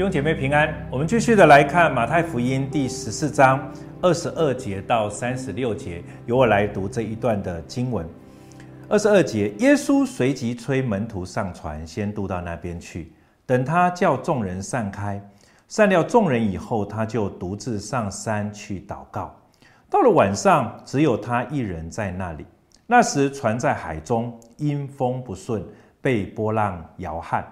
弟兄姐妹平安，我们继续的来看马太福音第十四章二十二节到三十六节，由我来读这一段的经文。二十二节，耶稣随即催门徒上船，先渡到那边去。等他叫众人散开，散了众人以后，他就独自上山去祷告。到了晚上，只有他一人在那里。那时船在海中，因风不顺，被波浪摇撼。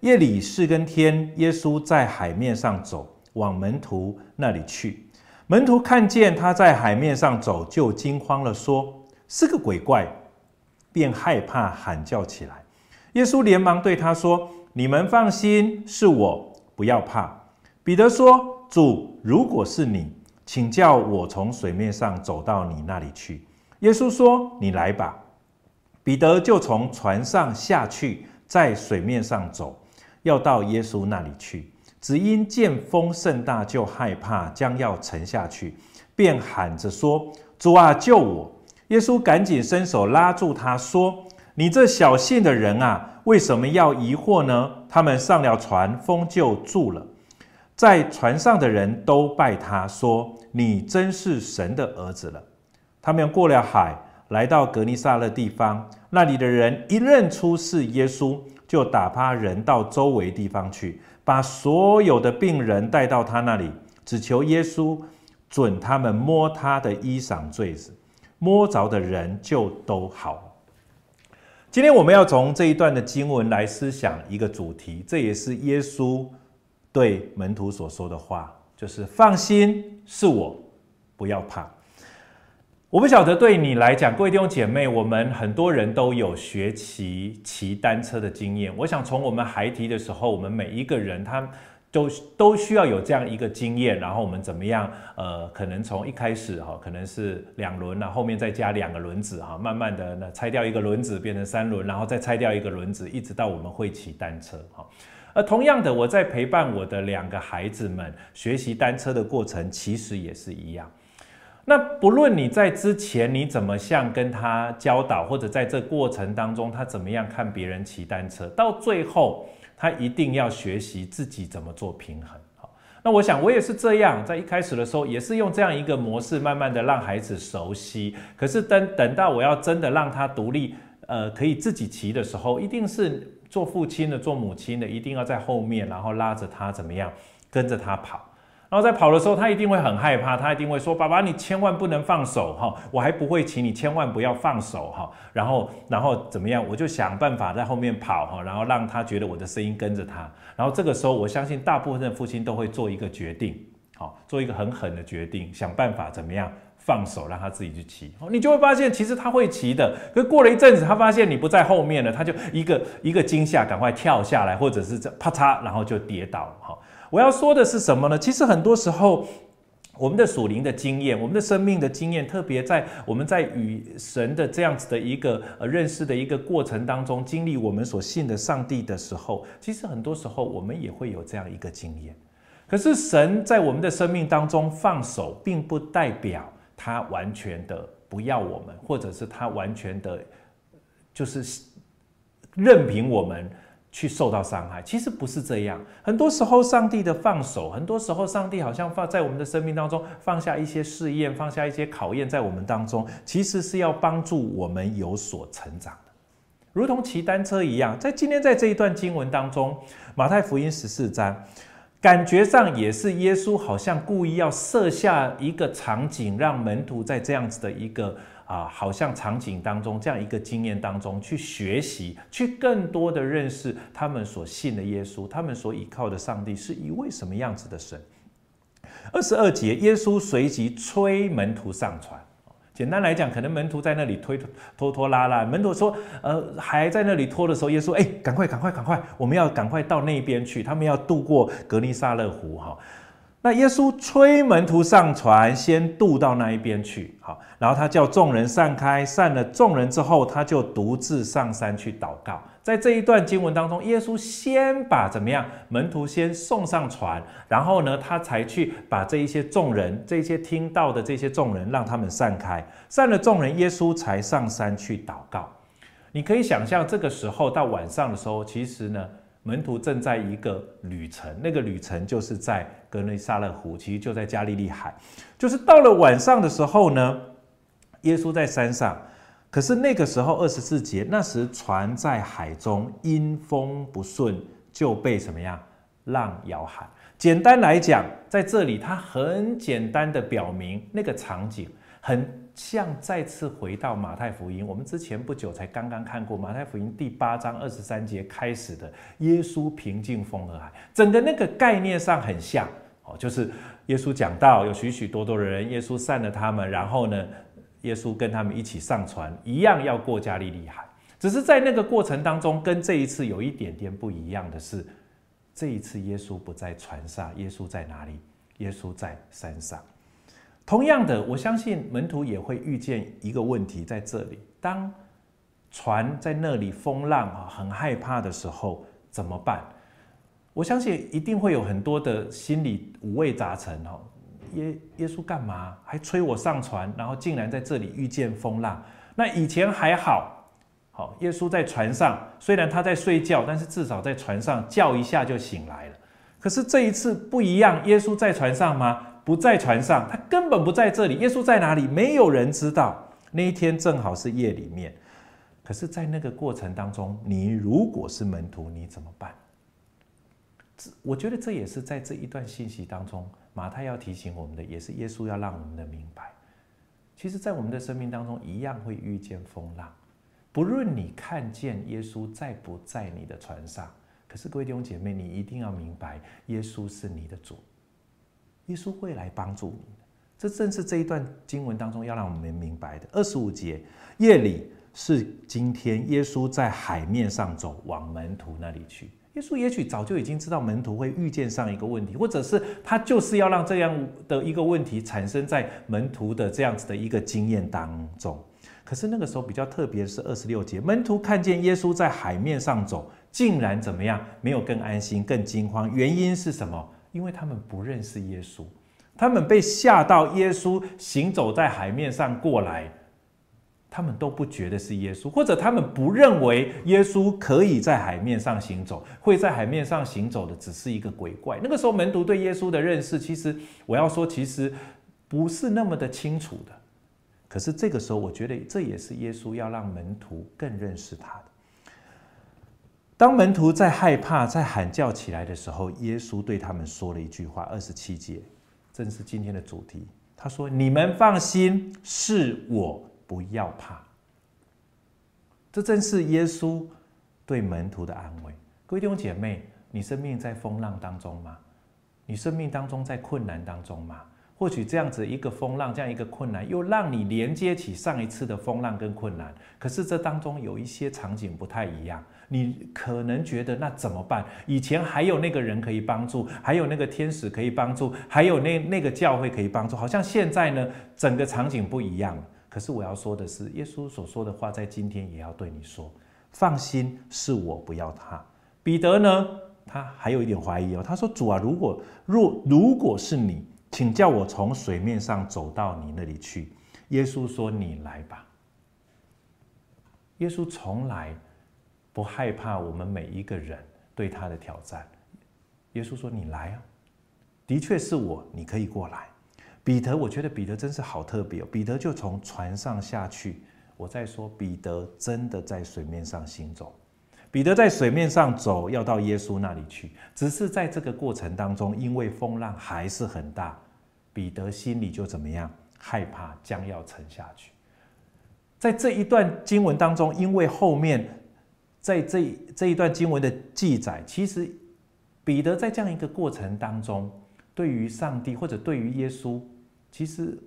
夜里四更天，耶稣在海面上走，往门徒那里去。门徒看见他在海面上走，就惊慌了，说：“是个鬼怪。”便害怕，喊叫起来。耶稣连忙对他说：“你们放心，是我，不要怕。”彼得说：“主，如果是你，请叫我从水面上走到你那里去。”耶稣说：“你来吧。”彼得就从船上下去，在水面上走。要到耶稣那里去，只因见风甚大，就害怕，将要沉下去，便喊着说：“主啊，救我！”耶稣赶紧伸手拉住他，说：“你这小信的人啊，为什么要疑惑呢？”他们上了船，风就住了。在船上的人都拜他，说：“你真是神的儿子了。”他们过了海，来到格尼撒勒地方，那里的人一认出是耶稣。就打发人到周围地方去，把所有的病人带到他那里，只求耶稣准他们摸他的衣裳坠子，摸着的人就都好。今天我们要从这一段的经文来思想一个主题，这也是耶稣对门徒所说的话，就是放心，是我，不要怕。我不晓得对你来讲，各位弟兄姐妹，我们很多人都有学骑骑单车的经验。我想从我们孩提的时候，我们每一个人他都都需要有这样一个经验。然后我们怎么样？呃，可能从一开始哈，可能是两轮，然后后面再加两个轮子哈，慢慢的呢拆掉一个轮子变成三轮，然后再拆掉一个轮子，一直到我们会骑单车哈。而同样的，我在陪伴我的两个孩子们学习单车的过程，其实也是一样。那不论你在之前你怎么像跟他教导，或者在这过程当中他怎么样看别人骑单车，到最后他一定要学习自己怎么做平衡。好，那我想我也是这样，在一开始的时候也是用这样一个模式，慢慢的让孩子熟悉。可是等等到我要真的让他独立，呃，可以自己骑的时候，一定是做父亲的、做母亲的，一定要在后面，然后拉着他怎么样，跟着他跑。然后在跑的时候，他一定会很害怕，他一定会说：“爸爸，你千万不能放手哈，我还不会骑，你千万不要放手哈。”然后，然后怎么样？我就想办法在后面跑哈，然后让他觉得我的声音跟着他。然后这个时候，我相信大部分的父亲都会做一个决定，好，做一个很狠的决定，想办法怎么样放手，让他自己去骑。你就会发现，其实他会骑的。可是过了一阵子，他发现你不在后面了，他就一个一个惊吓，赶快跳下来，或者是这啪嚓，然后就跌倒哈。我要说的是什么呢？其实很多时候，我们的属灵的经验，我们的生命的经验，特别在我们在与神的这样子的一个呃认识的一个过程当中，经历我们所信的上帝的时候，其实很多时候我们也会有这样一个经验。可是神在我们的生命当中放手，并不代表他完全的不要我们，或者是他完全的，就是任凭我们。去受到伤害，其实不是这样。很多时候，上帝的放手，很多时候，上帝好像放在我们的生命当中放下一些试验，放下一些考验在我们当中，其实是要帮助我们有所成长的。如同骑单车一样，在今天在这一段经文当中，马太福音十四章，感觉上也是耶稣好像故意要设下一个场景，让门徒在这样子的一个。啊，好像场景当中这样一个经验当中去学习，去更多的认识他们所信的耶稣，他们所依靠的上帝是一位什么样子的神。二十二节，耶稣随即催门徒上船。简单来讲，可能门徒在那里推拖拖拉拉，门徒说，呃，还在那里拖的时候，耶稣，哎，赶快，赶快，赶快，我们要赶快到那边去，他们要渡过格尼撒勒湖，哈。那耶稣催门徒上船，先渡到那一边去，好，然后他叫众人散开，散了众人之后，他就独自上山去祷告。在这一段经文当中，耶稣先把怎么样门徒先送上船，然后呢，他才去把这一些众人，这些听到的这些众人，让他们散开，散了众人，耶稣才上山去祷告。你可以想象，这个时候到晚上的时候，其实呢，门徒正在一个旅程，那个旅程就是在格内沙勒湖，其实就在加利利海。就是到了晚上的时候呢，耶稣在山上，可是那个时候二十四节，那时船在海中，因风不顺，就被什么样？浪摇撼。简单来讲，在这里他很简单的表明那个场景，很像再次回到马太福音。我们之前不久才刚刚看过马太福音第八章二十三节开始的耶稣平静风和海，整个那个概念上很像哦，就是耶稣讲道，有许许多多的人，耶稣散了他们，然后呢，耶稣跟他们一起上船，一样要过加利利海。只是在那个过程当中，跟这一次有一点点不一样的是。这一次，耶稣不在船上，耶稣在哪里？耶稣在山上。同样的，我相信门徒也会遇见一个问题，在这里，当船在那里风浪啊，很害怕的时候，怎么办？我相信一定会有很多的心里五味杂陈哦。耶耶稣干嘛？还催我上船，然后竟然在这里遇见风浪。那以前还好。好，耶稣在船上，虽然他在睡觉，但是至少在船上叫一下就醒来了。可是这一次不一样，耶稣在船上吗？不在船上，他根本不在这里。耶稣在哪里？没有人知道。那一天正好是夜里面。可是，在那个过程当中，你如果是门徒，你怎么办？这我觉得这也是在这一段信息当中，马太要提醒我们的，也是耶稣要让我们的明白。其实，在我们的生命当中，一样会遇见风浪。不论你看见耶稣在不在你的船上，可是各位弟兄姐妹，你一定要明白，耶稣是你的主，耶稣会来帮助你。这正是这一段经文当中要让我们明白的。二十五节，夜里是今天，耶稣在海面上走，往门徒那里去。耶稣也许早就已经知道门徒会遇见上一个问题，或者是他就是要让这样的一个问题产生在门徒的这样子的一个经验当中。可是那个时候比较特别的是二十六节，门徒看见耶稣在海面上走，竟然怎么样？没有更安心、更惊慌。原因是什么？因为他们不认识耶稣，他们被吓到耶稣行走在海面上过来，他们都不觉得是耶稣，或者他们不认为耶稣可以在海面上行走，会在海面上行走的只是一个鬼怪。那个时候门徒对耶稣的认识，其实我要说，其实不是那么的清楚的。可是这个时候，我觉得这也是耶稣要让门徒更认识他的。当门徒在害怕、在喊叫起来的时候，耶稣对他们说了一句话：二十七节，正是今天的主题。他说：“你们放心，是我，不要怕。”这正是耶稣对门徒的安慰。各位弟兄姐妹，你生命在风浪当中吗？你生命当中在困难当中吗？或许这样子一个风浪，这样一个困难，又让你连接起上一次的风浪跟困难。可是这当中有一些场景不太一样，你可能觉得那怎么办？以前还有那个人可以帮助，还有那个天使可以帮助，还有那那个教会可以帮助，好像现在呢，整个场景不一样了。可是我要说的是，耶稣所说的话，在今天也要对你说：放心，是我，不要他。彼得呢，他还有一点怀疑哦，他说：主啊，如果若如果是你。请叫我从水面上走到你那里去。耶稣说：“你来吧。”耶稣从来不害怕我们每一个人对他的挑战。耶稣说：“你来啊！”的确是我，你可以过来。彼得，我觉得彼得真是好特别哦。彼得就从船上下去。我再说，彼得真的在水面上行走。彼得在水面上走，要到耶稣那里去。只是在这个过程当中，因为风浪还是很大。彼得心里就怎么样？害怕将要沉下去。在这一段经文当中，因为后面在这这一段经文的记载，其实彼得在这样一个过程当中，对于上帝或者对于耶稣，其实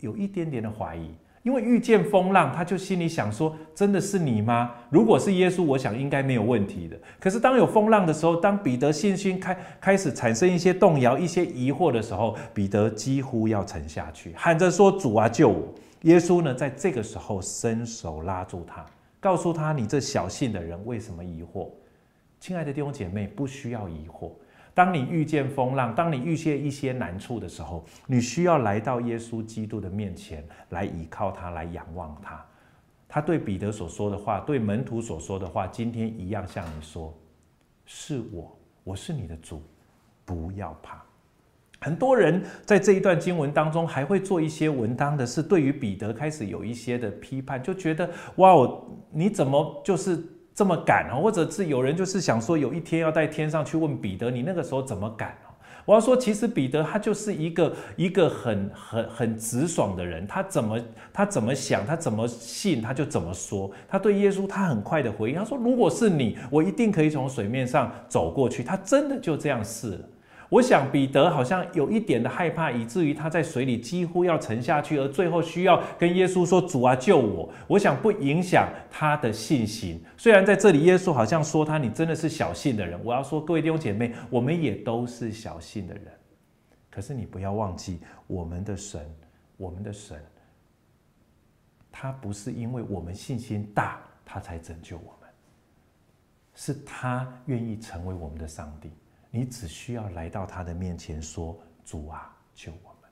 有一点点的怀疑。因为遇见风浪，他就心里想说：“真的是你吗？如果是耶稣，我想应该没有问题的。可是当有风浪的时候，当彼得信心开开始产生一些动摇、一些疑惑的时候，彼得几乎要沉下去，喊着说：‘主啊，救我！’耶稣呢，在这个时候伸手拉住他，告诉他：‘你这小信的人，为什么疑惑？’亲爱的弟兄姐妹，不需要疑惑。”当你遇见风浪，当你遇见一些难处的时候，你需要来到耶稣基督的面前，来倚靠他，来仰望他。他对彼得所说的话，对门徒所说的话，今天一样向你说：是我，我是你的主，不要怕。”很多人在这一段经文当中，还会做一些文章的是对于彼得开始有一些的批判，就觉得哇，你怎么就是这么敢啊？或者是有人就是想说，有一天要在天上去问彼得，你那个时候怎么敢？我要说，其实彼得他就是一个一个很很很直爽的人，他怎么他怎么想，他怎么信，他就怎么说。他对耶稣，他很快的回应，他说：“如果是你，我一定可以从水面上走过去。”他真的就这样试了。我想彼得好像有一点的害怕，以至于他在水里几乎要沉下去，而最后需要跟耶稣说：“主啊，救我！”我想不影响他的信心。虽然在这里耶稣好像说他：“你真的是小信的人。”我要说，各位弟兄姐妹，我们也都是小信的人。可是你不要忘记，我们的神，我们的神，他不是因为我们信心大，他才拯救我们，是他愿意成为我们的上帝。你只需要来到他的面前，说：“主啊，救我们。”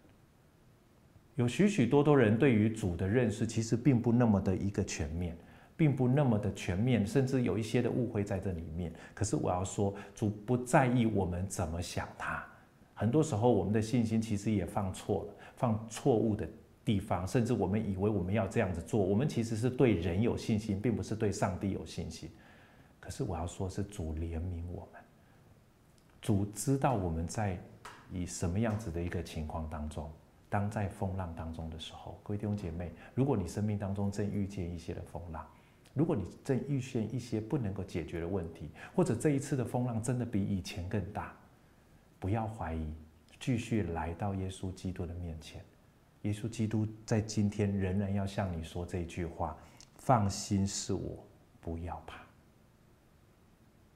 有许许多多人对于主的认识，其实并不那么的一个全面，并不那么的全面，甚至有一些的误会在这里面。可是我要说，主不在意我们怎么想他。很多时候，我们的信心其实也放错了，放错误的地方，甚至我们以为我们要这样子做，我们其实是对人有信心，并不是对上帝有信心。可是我要说，是主怜悯我们。主知道我们在以什么样子的一个情况当中，当在风浪当中的时候，各位弟兄姐妹，如果你生命当中正遇见一些的风浪，如果你正遇见一些不能够解决的问题，或者这一次的风浪真的比以前更大，不要怀疑，继续来到耶稣基督的面前。耶稣基督在今天仍然要向你说这句话：放心，是我，不要怕。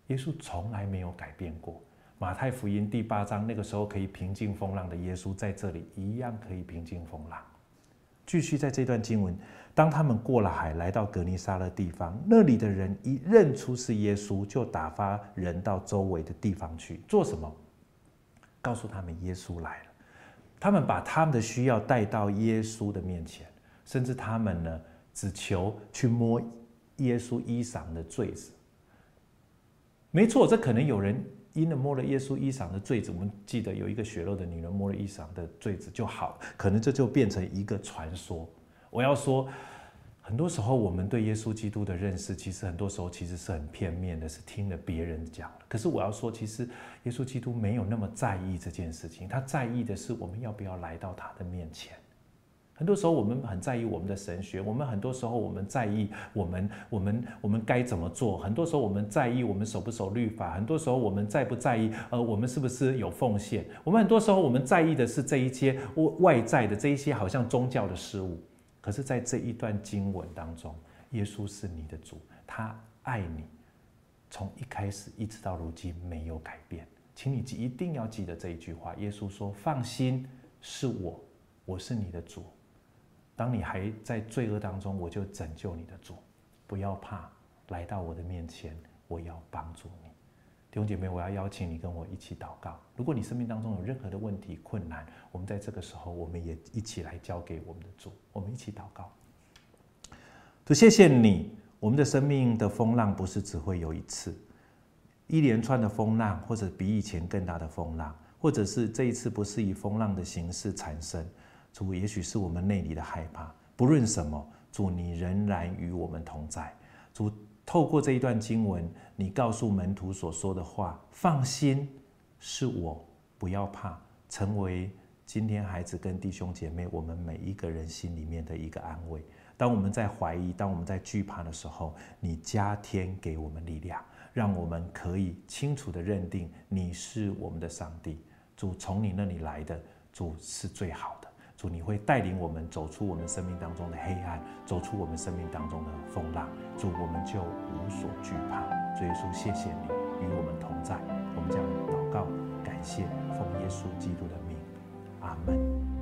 耶稣从来没有改变过。马太福音第八章，那个时候可以平静风浪的耶稣，在这里一样可以平静风浪。继续在这段经文，当他们过了海，来到格尼撒勒地方，那里的人一认出是耶稣，就打发人到周围的地方去做什么？告诉他们耶稣来了。他们把他们的需要带到耶稣的面前，甚至他们呢，只求去摸耶稣衣裳的坠子。没错，这可能有人。因了摸了耶稣衣裳的坠子，我们记得有一个血肉的女人摸了衣裳的坠子就好，可能这就变成一个传说。我要说，很多时候我们对耶稣基督的认识，其实很多时候其实是很片面的，是听了别人讲。可是我要说，其实耶稣基督没有那么在意这件事情，他在意的是我们要不要来到他的面前。很多时候我们很在意我们的神学，我们很多时候我们在意我们我们我们该怎么做，很多时候我们在意我们守不守律法，很多时候我们在不在意呃我们是不是有奉献，我们很多时候我们在意的是这一些外外在的这一些好像宗教的事物，可是在这一段经文当中，耶稣是你的主，他爱你，从一开始一直到如今没有改变，请你记一定要记得这一句话，耶稣说：“放心，是我，我是你的主。”当你还在罪恶当中，我就拯救你的主，不要怕，来到我的面前，我要帮助你。弟兄姐妹，我要邀请你跟我一起祷告。如果你生命当中有任何的问题、困难，我们在这个时候，我们也一起来交给我们的主，我们一起祷告。主，谢谢你，我们的生命的风浪不是只会有一次，一连串的风浪，或者比以前更大的风浪，或者是这一次不是以风浪的形式产生。主，也许是我们内里的害怕，不论什么，主你仍然与我们同在。主，透过这一段经文，你告诉门徒所说的话，放心，是我，不要怕，成为今天孩子跟弟兄姐妹，我们每一个人心里面的一个安慰。当我们在怀疑，当我们在惧怕的时候，你加添给我们力量，让我们可以清楚地认定你是我们的上帝。主，从你那里来的，主是最好。主，你会带领我们走出我们生命当中的黑暗，走出我们生命当中的风浪。主，我们就无所惧怕。主耶稣，谢谢你与我们同在。我们将祷告，感谢，奉耶稣基督的名，阿门。